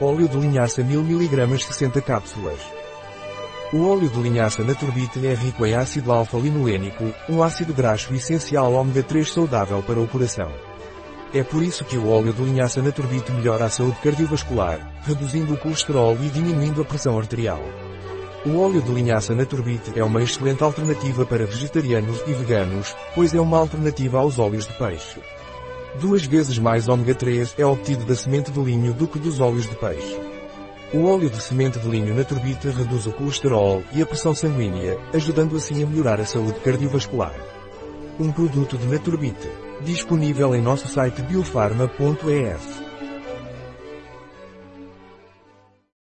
Óleo de linhaça 1000 mg 60 cápsulas. O óleo de linhaça Naturbit é rico em ácido alfa-linolénico, um ácido graxo essencial ômega 3 saudável para o coração. É por isso que o óleo de linhaça Naturbit melhora a saúde cardiovascular, reduzindo o colesterol e diminuindo a pressão arterial. O óleo de linhaça Naturbit é uma excelente alternativa para vegetarianos e veganos, pois é uma alternativa aos óleos de peixe. Duas vezes mais ômega 3 é obtido da semente de linho do que dos óleos de peixe. O óleo de semente de linho Naturbit reduz o colesterol e a pressão sanguínea, ajudando assim a melhorar a saúde cardiovascular. Um produto de Naturbit, disponível em nosso site biofarma.es.